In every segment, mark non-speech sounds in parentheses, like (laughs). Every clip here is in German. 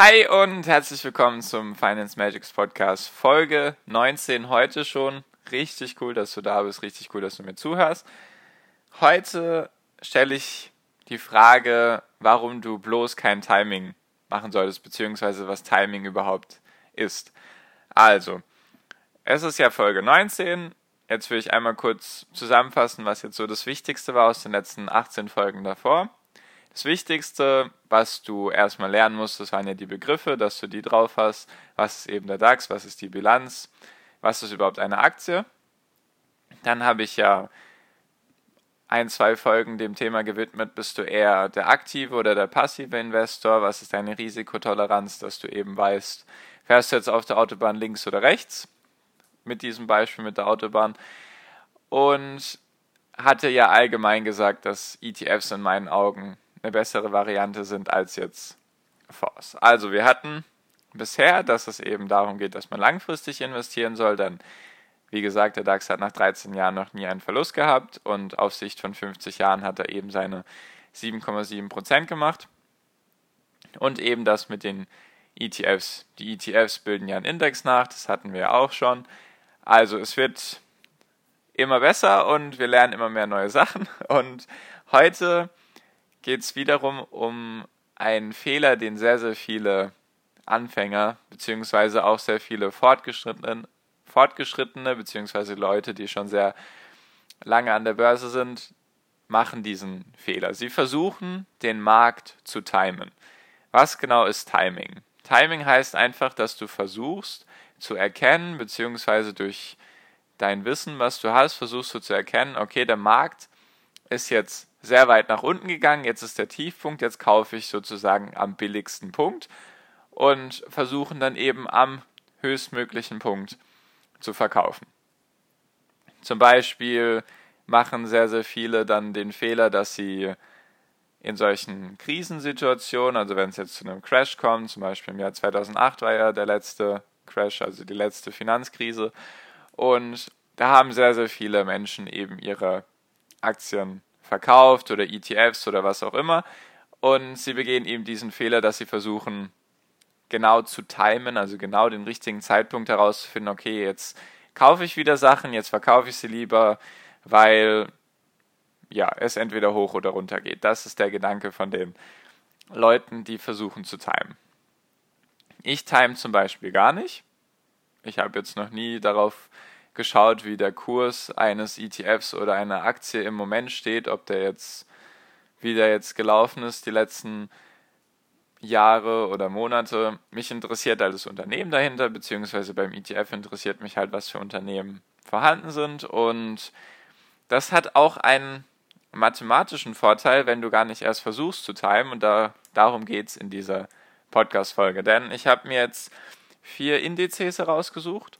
Hi und herzlich willkommen zum Finance Magics Podcast Folge 19 heute schon. Richtig cool, dass du da bist, richtig cool, dass du mir zuhörst. Heute stelle ich die Frage, warum du bloß kein Timing machen solltest, beziehungsweise was Timing überhaupt ist. Also, es ist ja Folge 19. Jetzt will ich einmal kurz zusammenfassen, was jetzt so das Wichtigste war aus den letzten 18 Folgen davor. Das Wichtigste, was du erstmal lernen musst, das waren ja die Begriffe, dass du die drauf hast. Was ist eben der DAX? Was ist die Bilanz? Was ist überhaupt eine Aktie? Dann habe ich ja ein, zwei Folgen dem Thema gewidmet, bist du eher der aktive oder der passive Investor? Was ist deine Risikotoleranz, dass du eben weißt, fährst du jetzt auf der Autobahn links oder rechts? Mit diesem Beispiel mit der Autobahn. Und hatte ja allgemein gesagt, dass ETFs in meinen Augen eine bessere Variante sind als jetzt Force. Also wir hatten bisher, dass es eben darum geht, dass man langfristig investieren soll, denn wie gesagt, der DAX hat nach 13 Jahren noch nie einen Verlust gehabt und auf Sicht von 50 Jahren hat er eben seine 7,7% gemacht. Und eben das mit den ETFs. Die ETFs bilden ja einen Index nach, das hatten wir ja auch schon. Also es wird immer besser und wir lernen immer mehr neue Sachen. Und heute geht es wiederum um einen Fehler, den sehr, sehr viele Anfänger, beziehungsweise auch sehr viele Fortgeschrittene, Fortgeschrittene, beziehungsweise Leute, die schon sehr lange an der Börse sind, machen diesen Fehler. Sie versuchen, den Markt zu timen. Was genau ist Timing? Timing heißt einfach, dass du versuchst zu erkennen, beziehungsweise durch dein Wissen, was du hast, versuchst du zu erkennen, okay, der Markt ist jetzt sehr weit nach unten gegangen, jetzt ist der Tiefpunkt, jetzt kaufe ich sozusagen am billigsten Punkt und versuchen dann eben am höchstmöglichen Punkt zu verkaufen. Zum Beispiel machen sehr, sehr viele dann den Fehler, dass sie in solchen Krisensituationen, also wenn es jetzt zu einem Crash kommt, zum Beispiel im Jahr 2008 war ja der letzte Crash, also die letzte Finanzkrise, und da haben sehr, sehr viele Menschen eben ihre Aktien verkauft oder ETFs oder was auch immer. Und sie begehen eben diesen Fehler, dass sie versuchen, genau zu timen, also genau den richtigen Zeitpunkt herauszufinden, okay, jetzt kaufe ich wieder Sachen, jetzt verkaufe ich sie lieber, weil ja, es entweder hoch oder runter geht. Das ist der Gedanke von den Leuten, die versuchen zu timen. Ich time zum Beispiel gar nicht. Ich habe jetzt noch nie darauf geschaut, wie der Kurs eines ETFs oder einer Aktie im Moment steht, ob der jetzt, wie der jetzt gelaufen ist, die letzten Jahre oder Monate. Mich interessiert halt das Unternehmen dahinter, beziehungsweise beim ETF interessiert mich halt, was für Unternehmen vorhanden sind. Und das hat auch einen mathematischen Vorteil, wenn du gar nicht erst versuchst zu timen. Und da, darum geht es in dieser Podcast-Folge. Denn ich habe mir jetzt vier Indizes herausgesucht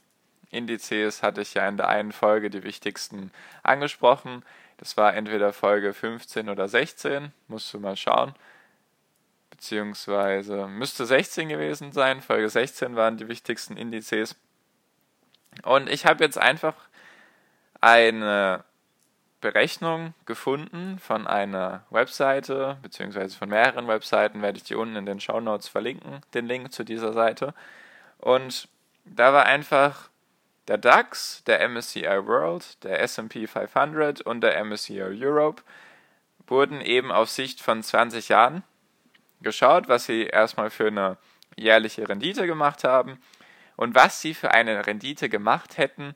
Indizes hatte ich ja in der einen Folge die wichtigsten angesprochen. Das war entweder Folge 15 oder 16, musst du mal schauen. Beziehungsweise müsste 16 gewesen sein. Folge 16 waren die wichtigsten Indizes. Und ich habe jetzt einfach eine Berechnung gefunden von einer Webseite, beziehungsweise von mehreren Webseiten, werde ich die unten in den Show Notes verlinken, den Link zu dieser Seite. Und da war einfach der DAX, der MSCI World, der SP 500 und der MSCI Europe wurden eben auf Sicht von 20 Jahren geschaut, was sie erstmal für eine jährliche Rendite gemacht haben und was sie für eine Rendite gemacht hätten,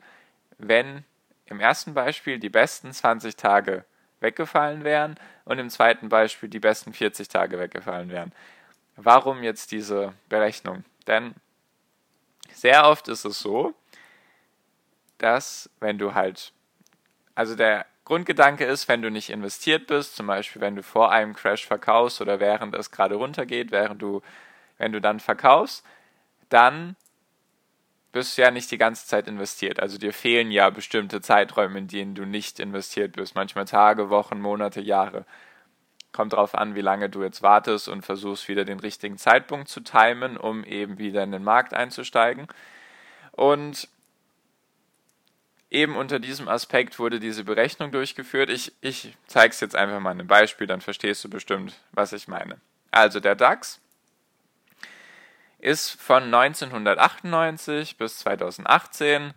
wenn im ersten Beispiel die besten 20 Tage weggefallen wären und im zweiten Beispiel die besten 40 Tage weggefallen wären. Warum jetzt diese Berechnung? Denn sehr oft ist es so, dass wenn du halt, also der Grundgedanke ist, wenn du nicht investiert bist, zum Beispiel wenn du vor einem Crash verkaufst oder während es gerade runtergeht, während du wenn du dann verkaufst, dann bist du ja nicht die ganze Zeit investiert. Also dir fehlen ja bestimmte Zeiträume, in denen du nicht investiert bist. Manchmal Tage, Wochen, Monate, Jahre. Kommt darauf an, wie lange du jetzt wartest und versuchst wieder den richtigen Zeitpunkt zu timen, um eben wieder in den Markt einzusteigen. Und eben unter diesem Aspekt wurde diese Berechnung durchgeführt. Ich, ich zeige es jetzt einfach mal in einem Beispiel, dann verstehst du bestimmt, was ich meine. Also der DAX ist von 1998 bis 2018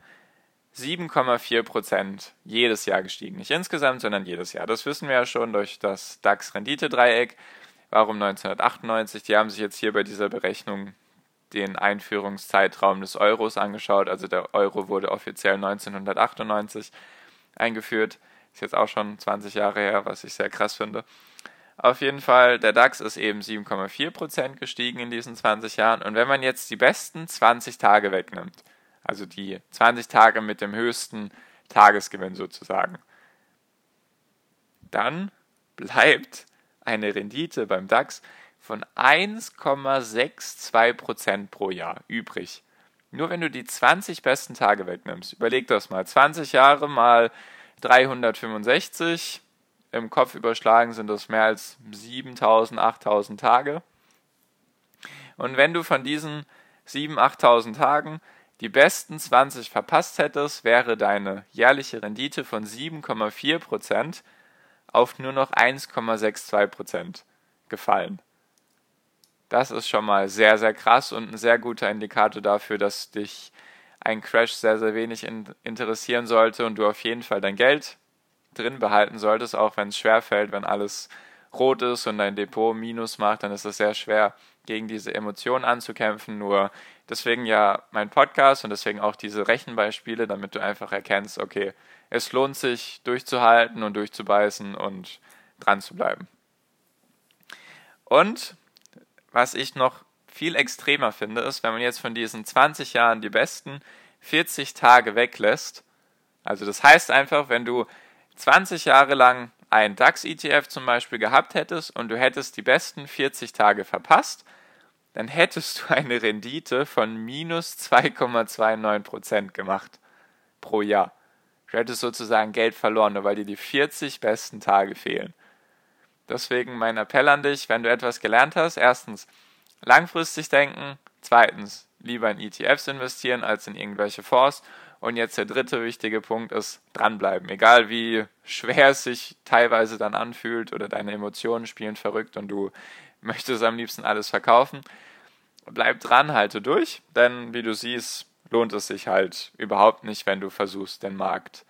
7,4 Prozent jedes Jahr gestiegen. Nicht insgesamt, sondern jedes Jahr. Das wissen wir ja schon durch das DAX-Rendite-Dreieck. Warum 1998? Die haben sich jetzt hier bei dieser Berechnung den Einführungszeitraum des Euros angeschaut. Also der Euro wurde offiziell 1998 eingeführt. Ist jetzt auch schon 20 Jahre her, was ich sehr krass finde. Auf jeden Fall, der DAX ist eben 7,4% gestiegen in diesen 20 Jahren. Und wenn man jetzt die besten 20 Tage wegnimmt, also die 20 Tage mit dem höchsten Tagesgewinn sozusagen, dann bleibt eine Rendite beim DAX von 1,62% pro Jahr übrig. Nur wenn du die 20 besten Tage wegnimmst, überleg das mal, 20 Jahre mal 365, im Kopf überschlagen sind das mehr als 7000, 8000 Tage. Und wenn du von diesen 7.000, 8.000 Tagen die besten 20 verpasst hättest, wäre deine jährliche Rendite von 7,4% auf nur noch 1,62% gefallen. Das ist schon mal sehr, sehr krass und ein sehr guter Indikator dafür, dass dich ein Crash sehr, sehr wenig in interessieren sollte und du auf jeden Fall dein Geld drin behalten solltest, auch wenn es schwer fällt, wenn alles rot ist und dein Depot Minus macht, dann ist es sehr schwer, gegen diese Emotionen anzukämpfen. Nur deswegen ja mein Podcast und deswegen auch diese Rechenbeispiele, damit du einfach erkennst, okay, es lohnt sich durchzuhalten und durchzubeißen und dran zu bleiben. Und was ich noch viel extremer finde, ist, wenn man jetzt von diesen 20 Jahren die besten 40 Tage weglässt. Also das heißt einfach, wenn du 20 Jahre lang ein DAX-ETF zum Beispiel gehabt hättest und du hättest die besten 40 Tage verpasst, dann hättest du eine Rendite von minus 2,29% gemacht pro Jahr. Du hättest sozusagen Geld verloren, nur weil dir die 40 besten Tage fehlen. Deswegen mein Appell an dich, wenn du etwas gelernt hast, erstens langfristig denken, zweitens lieber in ETFs investieren als in irgendwelche Fonds und jetzt der dritte wichtige Punkt ist dranbleiben. Egal wie schwer es sich teilweise dann anfühlt oder deine Emotionen spielen verrückt und du möchtest am liebsten alles verkaufen. Bleib dran, halte durch, denn wie du siehst, lohnt es sich halt überhaupt nicht, wenn du versuchst, den Markt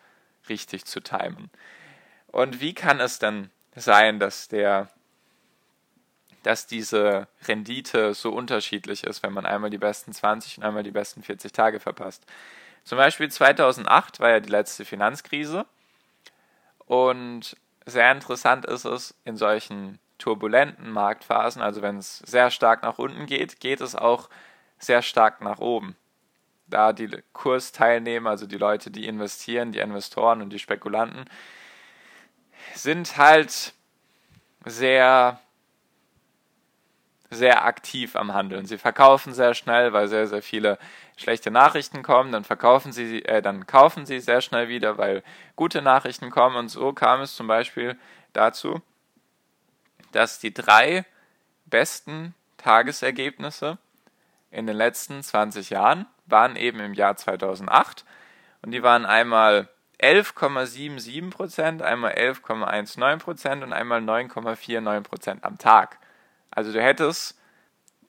richtig zu timen. Und wie kann es denn sein, dass der dass diese Rendite so unterschiedlich ist, wenn man einmal die besten 20 und einmal die besten 40 Tage verpasst. Zum Beispiel 2008 war ja die letzte Finanzkrise und sehr interessant ist es, in solchen turbulenten Marktphasen, also wenn es sehr stark nach unten geht, geht es auch sehr stark nach oben. Da die Kursteilnehmer, also die Leute, die investieren, die Investoren und die Spekulanten, sind halt sehr sehr aktiv am Handeln. Sie verkaufen sehr schnell, weil sehr, sehr viele schlechte Nachrichten kommen, dann verkaufen sie, äh, dann kaufen sie sehr schnell wieder, weil gute Nachrichten kommen. Und so kam es zum Beispiel dazu, dass die drei besten Tagesergebnisse in den letzten 20 Jahren waren eben im Jahr 2008 und die waren einmal 11,77% einmal 11,19% und einmal 9,49% am Tag. Also du hättest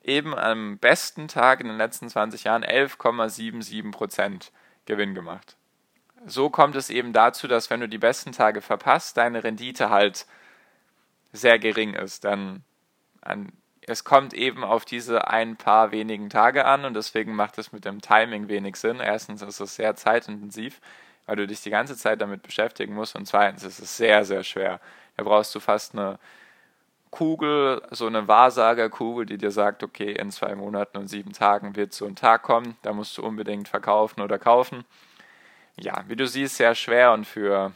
eben am besten Tag in den letzten 20 Jahren 11,77% Gewinn gemacht. So kommt es eben dazu, dass wenn du die besten Tage verpasst, deine Rendite halt sehr gering ist. Dann an, es kommt eben auf diese ein paar wenigen Tage an und deswegen macht es mit dem Timing wenig Sinn. Erstens ist es sehr zeitintensiv, weil du dich die ganze Zeit damit beschäftigen musst und zweitens ist es sehr, sehr schwer. Da brauchst du fast eine Kugel, so eine Wahrsagerkugel, die dir sagt, okay, in zwei Monaten und sieben Tagen wird so ein Tag kommen, da musst du unbedingt verkaufen oder kaufen. Ja, wie du siehst, sehr schwer und für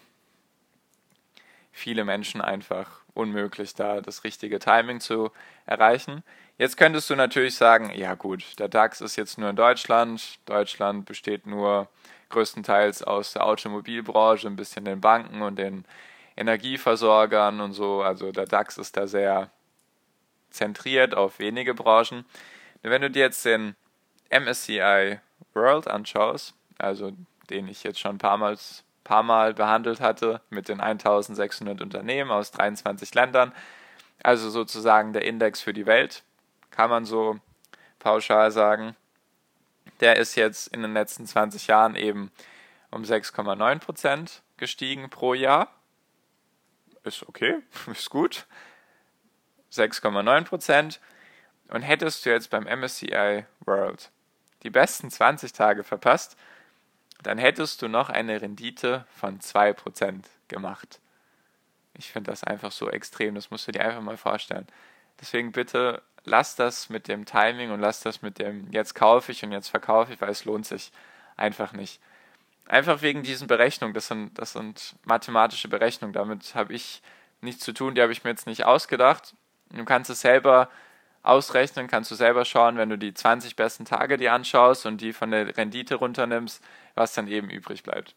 viele Menschen einfach unmöglich, da das richtige Timing zu erreichen. Jetzt könntest du natürlich sagen, ja gut, der DAX ist jetzt nur in Deutschland. Deutschland besteht nur größtenteils aus der Automobilbranche, ein bisschen den Banken und den Energieversorgern und so. Also der DAX ist da sehr zentriert auf wenige Branchen. Wenn du dir jetzt den MSCI World anschaust, also den ich jetzt schon ein paar Mal, paar Mal behandelt hatte, mit den 1600 Unternehmen aus 23 Ländern, also sozusagen der Index für die Welt, kann man so pauschal sagen. Der ist jetzt in den letzten 20 Jahren eben um 6,9% gestiegen pro Jahr. Ist okay, (laughs) ist gut. 6,9% Und hättest du jetzt beim MSCI World die besten 20 Tage verpasst, dann hättest du noch eine Rendite von 2% gemacht. Ich finde das einfach so extrem, das musst du dir einfach mal vorstellen. Deswegen bitte lass das mit dem Timing und lass das mit dem jetzt kaufe ich und jetzt verkaufe ich, weil es lohnt sich einfach nicht. Einfach wegen diesen Berechnungen, das sind, das sind mathematische Berechnungen, damit habe ich nichts zu tun, die habe ich mir jetzt nicht ausgedacht. Du kannst es selber ausrechnen, kannst du selber schauen, wenn du die 20 besten Tage dir anschaust und die von der Rendite runternimmst, was dann eben übrig bleibt.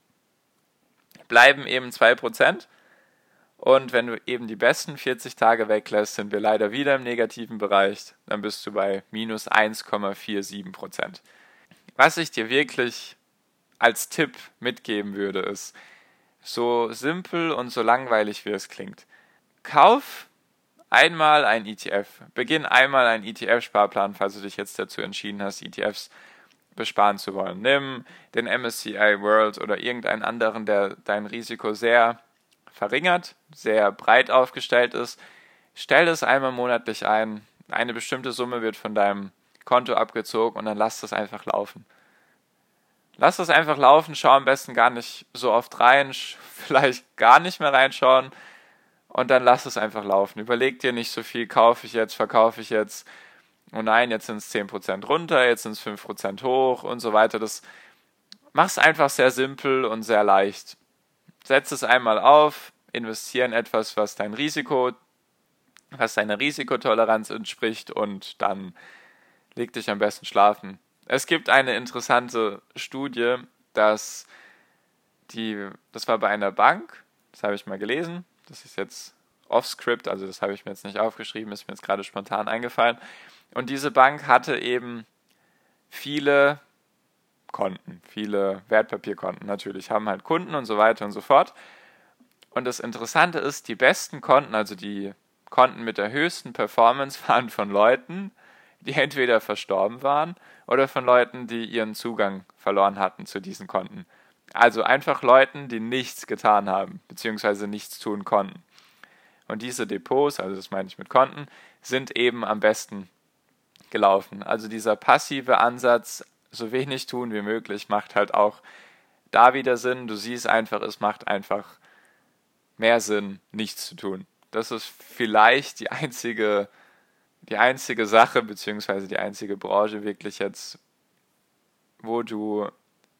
Bleiben eben 2%. Und wenn du eben die besten 40 Tage weglässt, sind wir leider wieder im negativen Bereich. Dann bist du bei minus 1,47%. Was ich dir wirklich als Tipp mitgeben würde, ist, so simpel und so langweilig wie es klingt, kauf einmal ein ETF. Beginn einmal einen ETF-Sparplan, falls du dich jetzt dazu entschieden hast, ETFs besparen zu wollen. Nimm den MSCI World oder irgendeinen anderen, der dein Risiko sehr verringert, sehr breit aufgestellt ist. Stell das einmal monatlich ein. Eine bestimmte Summe wird von deinem Konto abgezogen und dann lass das einfach laufen. Lass das einfach laufen, schau am besten gar nicht so oft rein, (laughs) vielleicht gar nicht mehr reinschauen und dann lass es einfach laufen. Überleg dir nicht so viel, kaufe ich jetzt, verkaufe ich jetzt. Oh nein, jetzt sind es 10% runter, jetzt sind es 5% hoch und so weiter. Das mach's einfach sehr simpel und sehr leicht. Setz es einmal auf, investiere in etwas, was dein Risiko, was deiner Risikotoleranz entspricht und dann leg dich am besten schlafen. Es gibt eine interessante Studie, dass die, das war bei einer Bank, das habe ich mal gelesen, das ist jetzt off-script, also das habe ich mir jetzt nicht aufgeschrieben, ist mir jetzt gerade spontan eingefallen. Und diese Bank hatte eben viele Konten, viele Wertpapierkonten natürlich, haben halt Kunden und so weiter und so fort. Und das Interessante ist, die besten Konten, also die Konten mit der höchsten Performance, (laughs) waren von Leuten, die entweder verstorben waren oder von Leuten, die ihren Zugang verloren hatten zu diesen Konten. Also einfach Leuten, die nichts getan haben, beziehungsweise nichts tun konnten. Und diese Depots, also das meine ich mit Konten, sind eben am besten gelaufen. Also dieser passive Ansatz, so wenig tun wie möglich, macht halt auch da wieder Sinn. Du siehst einfach, es macht einfach mehr Sinn, nichts zu tun. Das ist vielleicht die einzige, die einzige Sache, beziehungsweise die einzige Branche wirklich jetzt, wo du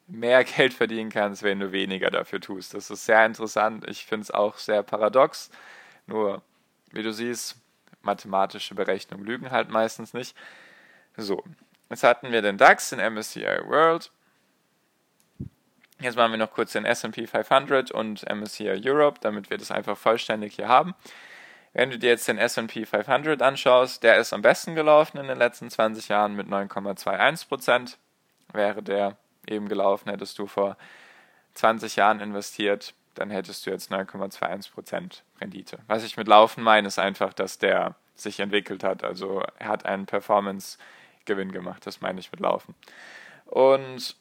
mehr (laughs) Geld verdienen kannst, wenn du weniger dafür tust. Das ist sehr interessant. Ich finde es auch sehr paradox. Nur, wie du siehst, mathematische Berechnungen lügen halt meistens nicht. So, jetzt hatten wir den DAX, den MSCI World. Jetzt machen wir noch kurz den SP 500 und MSCI Europe, damit wir das einfach vollständig hier haben. Wenn du dir jetzt den SP 500 anschaust, der ist am besten gelaufen in den letzten 20 Jahren mit 9,21% Wäre der eben gelaufen, hättest du vor 20 Jahren investiert, dann hättest du jetzt 9,21% Rendite. Was ich mit Laufen meine, ist einfach, dass der sich entwickelt hat. Also er hat einen Performance-Gewinn gemacht, das meine ich mit Laufen. Und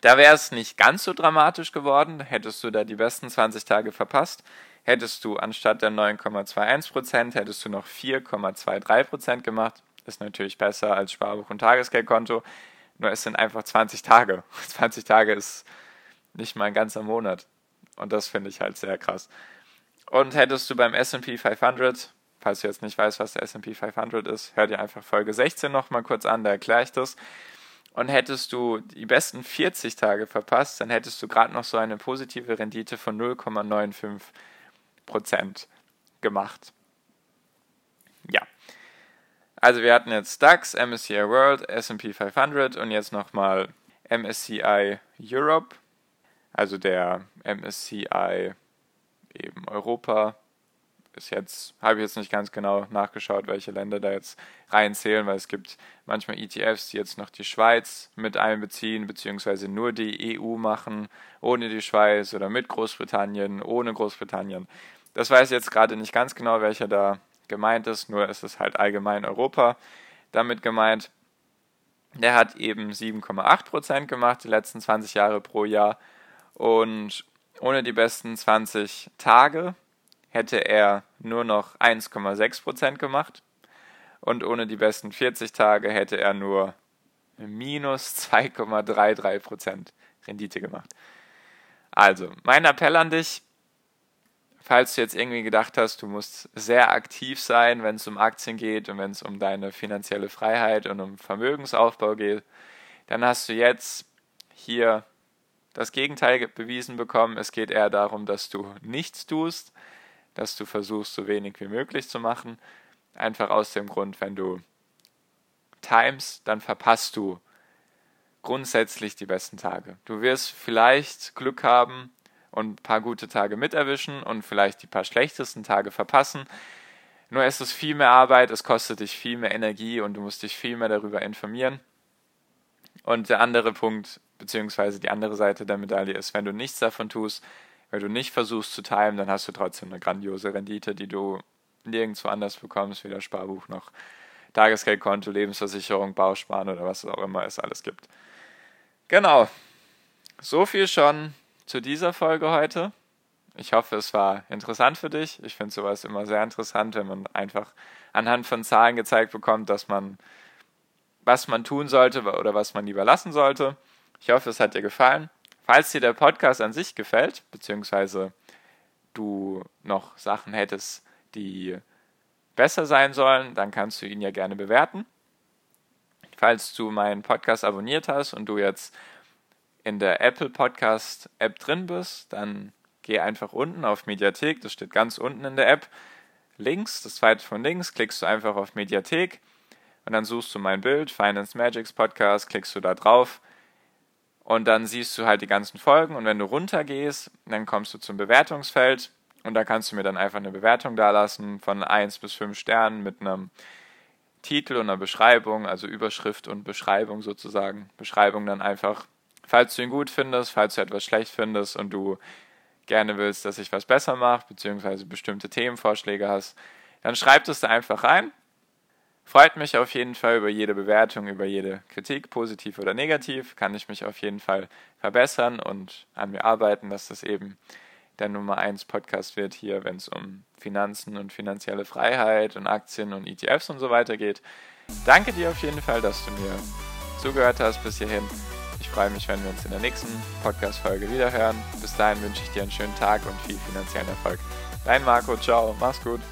da wäre es nicht ganz so dramatisch geworden, hättest du da die besten 20 Tage verpasst, hättest du anstatt der 9,21%, hättest du noch 4,23% gemacht. Ist natürlich besser als Sparbuch und Tagesgeldkonto. Nur es sind einfach 20 Tage. (laughs) 20 Tage ist nicht mal ein ganzer Monat. Und das finde ich halt sehr krass. Und hättest du beim SP 500, falls du jetzt nicht weißt, was der SP 500 ist, hör dir einfach Folge 16 nochmal kurz an, da erkläre ich das. Und hättest du die besten 40 Tage verpasst, dann hättest du gerade noch so eine positive Rendite von 0,95% gemacht. Ja. Also wir hatten jetzt DAX, MSCI World, S&P 500 und jetzt nochmal MSCI Europe, also der MSCI eben Europa. Bis jetzt habe ich jetzt nicht ganz genau nachgeschaut, welche Länder da jetzt reinzählen, weil es gibt manchmal ETFs, die jetzt noch die Schweiz mit einbeziehen, beziehungsweise nur die EU machen, ohne die Schweiz oder mit Großbritannien, ohne Großbritannien. Das weiß ich jetzt gerade nicht ganz genau, welcher da gemeint ist, nur ist es halt allgemein Europa damit gemeint. Der hat eben 7,8% gemacht, die letzten 20 Jahre pro Jahr. Und ohne die besten 20 Tage hätte er nur noch 1,6% gemacht. Und ohne die besten 40 Tage hätte er nur minus 2,33% Rendite gemacht. Also, mein Appell an dich, falls du jetzt irgendwie gedacht hast, du musst sehr aktiv sein, wenn es um Aktien geht und wenn es um deine finanzielle Freiheit und um Vermögensaufbau geht, dann hast du jetzt hier das Gegenteil bewiesen bekommen. Es geht eher darum, dass du nichts tust, dass du versuchst, so wenig wie möglich zu machen. Einfach aus dem Grund, wenn du times, dann verpasst du grundsätzlich die besten Tage. Du wirst vielleicht Glück haben, und ein paar gute Tage miterwischen und vielleicht die paar schlechtesten Tage verpassen. Nur ist es viel mehr Arbeit, es kostet dich viel mehr Energie und du musst dich viel mehr darüber informieren. Und der andere Punkt, beziehungsweise die andere Seite der Medaille ist, wenn du nichts davon tust, wenn du nicht versuchst zu timen, dann hast du trotzdem eine grandiose Rendite, die du nirgendwo anders bekommst, weder Sparbuch noch Tagesgeldkonto, Lebensversicherung, Bausparen oder was auch immer es alles gibt. Genau. So viel schon zu dieser Folge heute. Ich hoffe, es war interessant für dich. Ich finde sowas immer sehr interessant, wenn man einfach anhand von Zahlen gezeigt bekommt, dass man, was man tun sollte oder was man lieber lassen sollte. Ich hoffe, es hat dir gefallen. Falls dir der Podcast an sich gefällt, beziehungsweise du noch Sachen hättest, die besser sein sollen, dann kannst du ihn ja gerne bewerten. Falls du meinen Podcast abonniert hast und du jetzt in der Apple Podcast App drin bist, dann geh einfach unten auf Mediathek, das steht ganz unten in der App. Links, das zweite von links, klickst du einfach auf Mediathek und dann suchst du mein Bild, Finance Magics Podcast, klickst du da drauf und dann siehst du halt die ganzen Folgen und wenn du runtergehst, dann kommst du zum Bewertungsfeld und da kannst du mir dann einfach eine Bewertung dalassen von 1 bis 5 Sternen mit einem Titel und einer Beschreibung, also Überschrift und Beschreibung sozusagen. Beschreibung dann einfach Falls du ihn gut findest, falls du etwas schlecht findest und du gerne willst, dass ich was besser mache, beziehungsweise bestimmte Themenvorschläge hast, dann schreib es da einfach rein. Freut mich auf jeden Fall über jede Bewertung, über jede Kritik, positiv oder negativ. Kann ich mich auf jeden Fall verbessern und an mir arbeiten, dass das eben der Nummer 1 Podcast wird hier, wenn es um Finanzen und finanzielle Freiheit und Aktien und ETFs und so weiter geht. Danke dir auf jeden Fall, dass du mir zugehört hast bis hierhin. Ich freue mich, wenn wir uns in der nächsten Podcast-Folge wiederhören. Bis dahin wünsche ich dir einen schönen Tag und viel finanziellen Erfolg. Dein Marco, ciao, mach's gut.